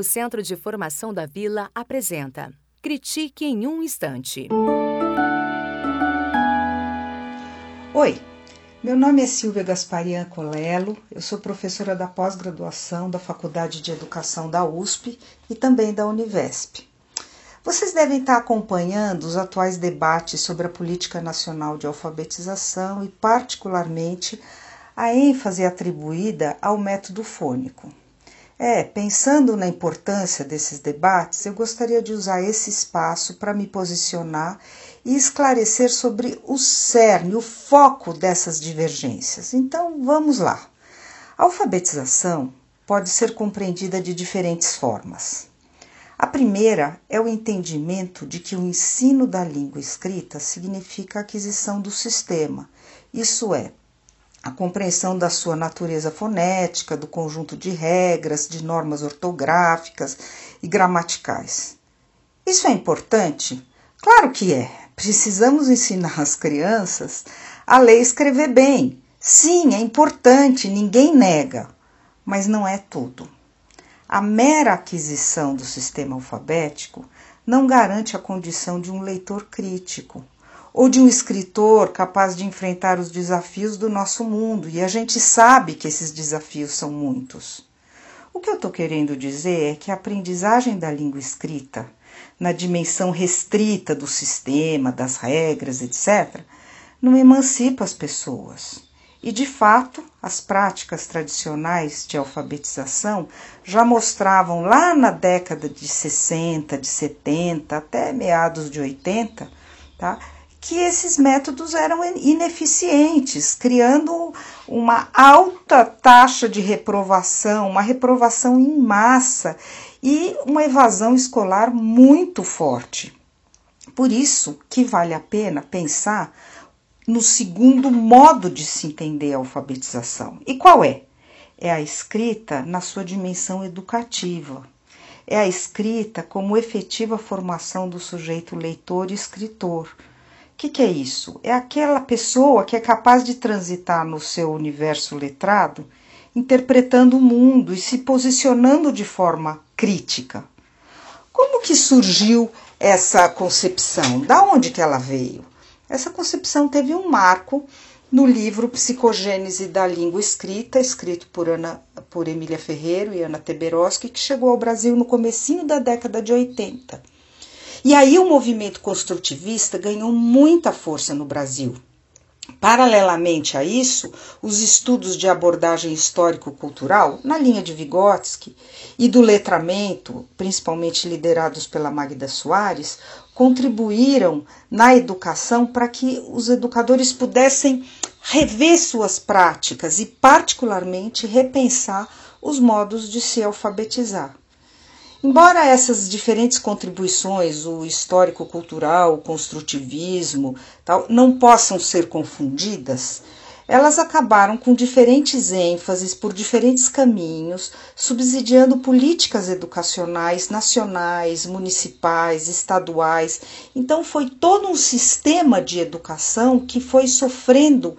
O Centro de Formação da Vila apresenta Critique em um Instante. Oi, meu nome é Silvia Gasparian Colelo, eu sou professora da pós-graduação da Faculdade de Educação da USP e também da Univesp. Vocês devem estar acompanhando os atuais debates sobre a política nacional de alfabetização e, particularmente, a ênfase atribuída ao método fônico. É, pensando na importância desses debates, eu gostaria de usar esse espaço para me posicionar e esclarecer sobre o cerne, o foco dessas divergências. Então, vamos lá. A alfabetização pode ser compreendida de diferentes formas. A primeira é o entendimento de que o ensino da língua escrita significa a aquisição do sistema, isso é, a compreensão da sua natureza fonética, do conjunto de regras, de normas ortográficas e gramaticais. Isso é importante? Claro que é. Precisamos ensinar as crianças a ler e escrever bem. Sim, é importante, ninguém nega, mas não é tudo. A mera aquisição do sistema alfabético não garante a condição de um leitor crítico ou de um escritor capaz de enfrentar os desafios do nosso mundo, e a gente sabe que esses desafios são muitos. O que eu estou querendo dizer é que a aprendizagem da língua escrita, na dimensão restrita do sistema, das regras, etc., não emancipa as pessoas. E, de fato, as práticas tradicionais de alfabetização já mostravam lá na década de 60, de 70, até meados de 80, tá? Que esses métodos eram ineficientes, criando uma alta taxa de reprovação, uma reprovação em massa e uma evasão escolar muito forte. Por isso que vale a pena pensar no segundo modo de se entender a alfabetização. E qual é? É a escrita na sua dimensão educativa. É a escrita como efetiva formação do sujeito leitor e escritor que, que é isso? É aquela pessoa que é capaz de transitar no seu universo letrado, interpretando o mundo e se posicionando de forma crítica. Como que surgiu essa concepção? Da onde que ela veio? Essa concepção teve um marco no livro Psicogênese da Língua Escrita, escrito por, Ana, por Emília Ferreiro e Ana Teberoski, que chegou ao Brasil no comecinho da década de 80. E aí o movimento construtivista ganhou muita força no Brasil. Paralelamente a isso, os estudos de abordagem histórico-cultural, na linha de Vygotsky, e do letramento, principalmente liderados pela Magda Soares, contribuíram na educação para que os educadores pudessem rever suas práticas e, particularmente, repensar os modos de se alfabetizar. Embora essas diferentes contribuições, o histórico-cultural, o construtivismo, tal, não possam ser confundidas, elas acabaram com diferentes ênfases por diferentes caminhos, subsidiando políticas educacionais nacionais, municipais, estaduais. Então, foi todo um sistema de educação que foi sofrendo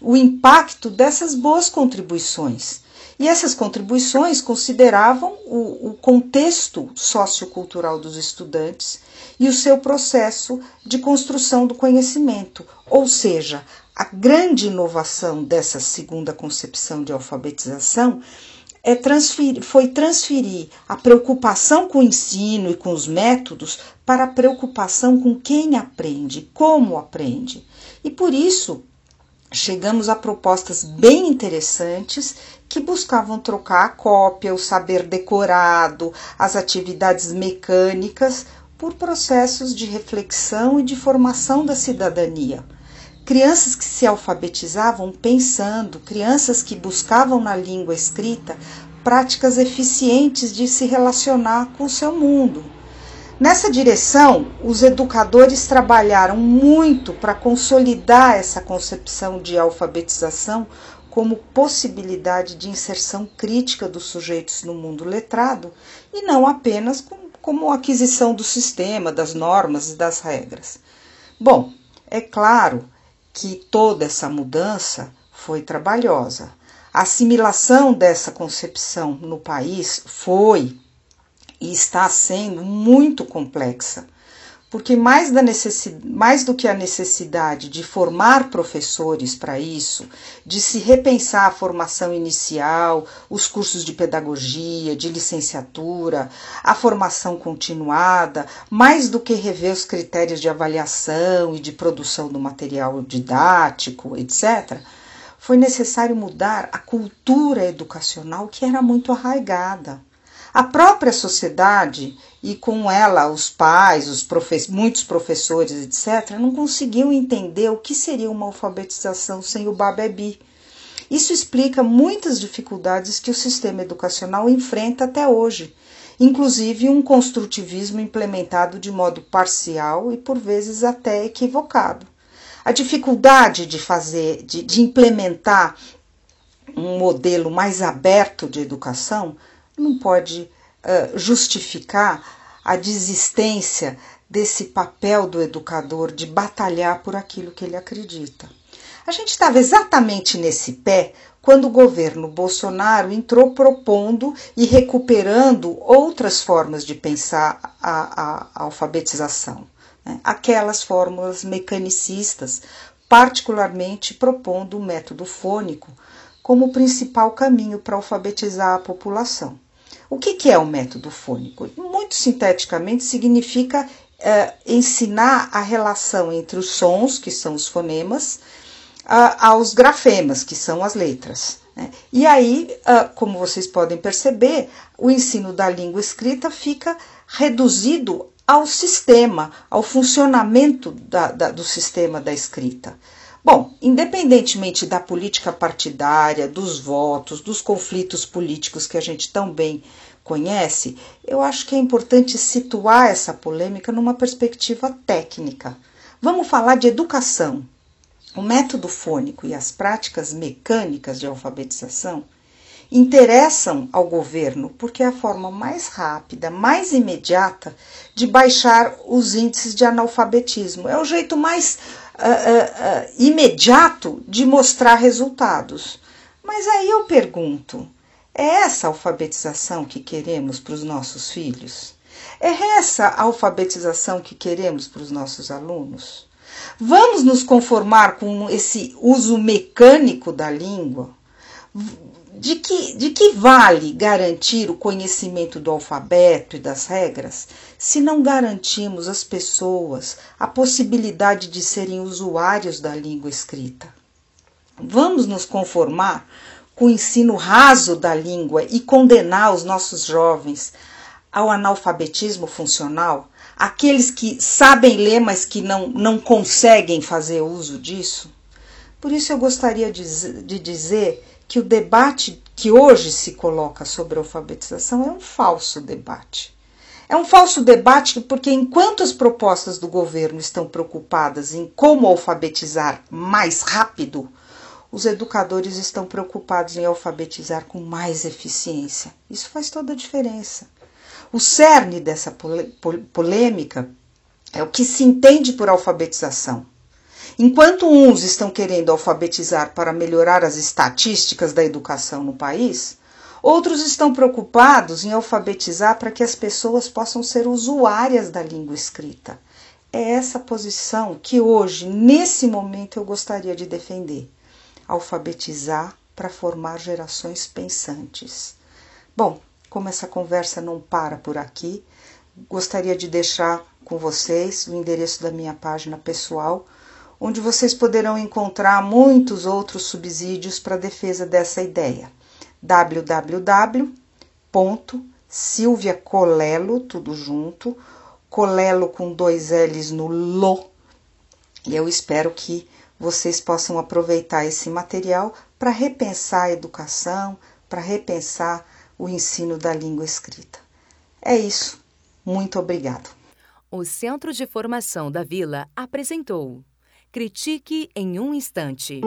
o impacto dessas boas contribuições. E essas contribuições consideravam o, o contexto sociocultural dos estudantes e o seu processo de construção do conhecimento, ou seja, a grande inovação dessa segunda concepção de alfabetização é transferir, foi transferir a preocupação com o ensino e com os métodos para a preocupação com quem aprende, como aprende. E por isso chegamos a propostas bem interessantes que buscavam trocar a cópia, o saber decorado, as atividades mecânicas por processos de reflexão e de formação da cidadania. Crianças que se alfabetizavam pensando, crianças que buscavam na língua escrita práticas eficientes de se relacionar com o seu mundo. Nessa direção, os educadores trabalharam muito para consolidar essa concepção de alfabetização como possibilidade de inserção crítica dos sujeitos no mundo letrado e não apenas como, aquisição do sistema, das normas e das regras. Bom, é claro que toda essa mudança foi trabalhosa. A assimilação dessa concepção no país foi e está sendo muito complexa porque mais, da mais do que a necessidade de formar professores para isso, de se repensar a formação inicial, os cursos de pedagogia, de licenciatura, a formação continuada, mais do que rever os critérios de avaliação e de produção do material didático, etc., foi necessário mudar a cultura educacional que era muito arraigada. A própria sociedade e com ela os pais, os profe muitos professores, etc., não conseguiam entender o que seria uma alfabetização sem o Babebi. Isso explica muitas dificuldades que o sistema educacional enfrenta até hoje, inclusive um construtivismo implementado de modo parcial e por vezes até equivocado. A dificuldade de fazer, de, de implementar um modelo mais aberto de educação não pode uh, justificar a desistência desse papel do educador de batalhar por aquilo que ele acredita. A gente estava exatamente nesse pé quando o governo Bolsonaro entrou propondo e recuperando outras formas de pensar a, a, a alfabetização, né? aquelas fórmulas mecanicistas, particularmente propondo o método fônico como principal caminho para alfabetizar a população. O que, que é o método fônico? Muito sinteticamente, significa uh, ensinar a relação entre os sons, que são os fonemas, uh, aos grafemas, que são as letras. Né? E aí, uh, como vocês podem perceber, o ensino da língua escrita fica reduzido ao sistema, ao funcionamento da, da, do sistema da escrita. Bom, independentemente da política partidária, dos votos, dos conflitos políticos que a gente tão bem conhece, eu acho que é importante situar essa polêmica numa perspectiva técnica. Vamos falar de educação. O método fônico e as práticas mecânicas de alfabetização interessam ao governo porque é a forma mais rápida, mais imediata de baixar os índices de analfabetismo. É o jeito mais uh, uh, imediato de mostrar resultados. Mas aí eu pergunto: é essa alfabetização que queremos para os nossos filhos? É essa alfabetização que queremos para os nossos alunos? Vamos nos conformar com esse uso mecânico da língua? De que, de que vale garantir o conhecimento do alfabeto e das regras se não garantimos às pessoas a possibilidade de serem usuários da língua escrita? Vamos nos conformar com o ensino raso da língua e condenar os nossos jovens ao analfabetismo funcional? Aqueles que sabem ler, mas que não, não conseguem fazer uso disso? Por isso, eu gostaria de, de dizer que o debate que hoje se coloca sobre a alfabetização é um falso debate. É um falso debate porque, enquanto as propostas do governo estão preocupadas em como alfabetizar mais rápido, os educadores estão preocupados em alfabetizar com mais eficiência. Isso faz toda a diferença. O cerne dessa polêmica é o que se entende por alfabetização. Enquanto uns estão querendo alfabetizar para melhorar as estatísticas da educação no país, outros estão preocupados em alfabetizar para que as pessoas possam ser usuárias da língua escrita. É essa posição que hoje, nesse momento, eu gostaria de defender. Alfabetizar para formar gerações pensantes. Bom, como essa conversa não para por aqui, gostaria de deixar com vocês o endereço da minha página pessoal onde vocês poderão encontrar muitos outros subsídios para defesa dessa ideia. www.silviacolelo, tudo junto, colelo com dois L's no lo. E eu espero que vocês possam aproveitar esse material para repensar a educação, para repensar o ensino da língua escrita. É isso. Muito obrigado. O Centro de Formação da Vila apresentou Critique em um instante.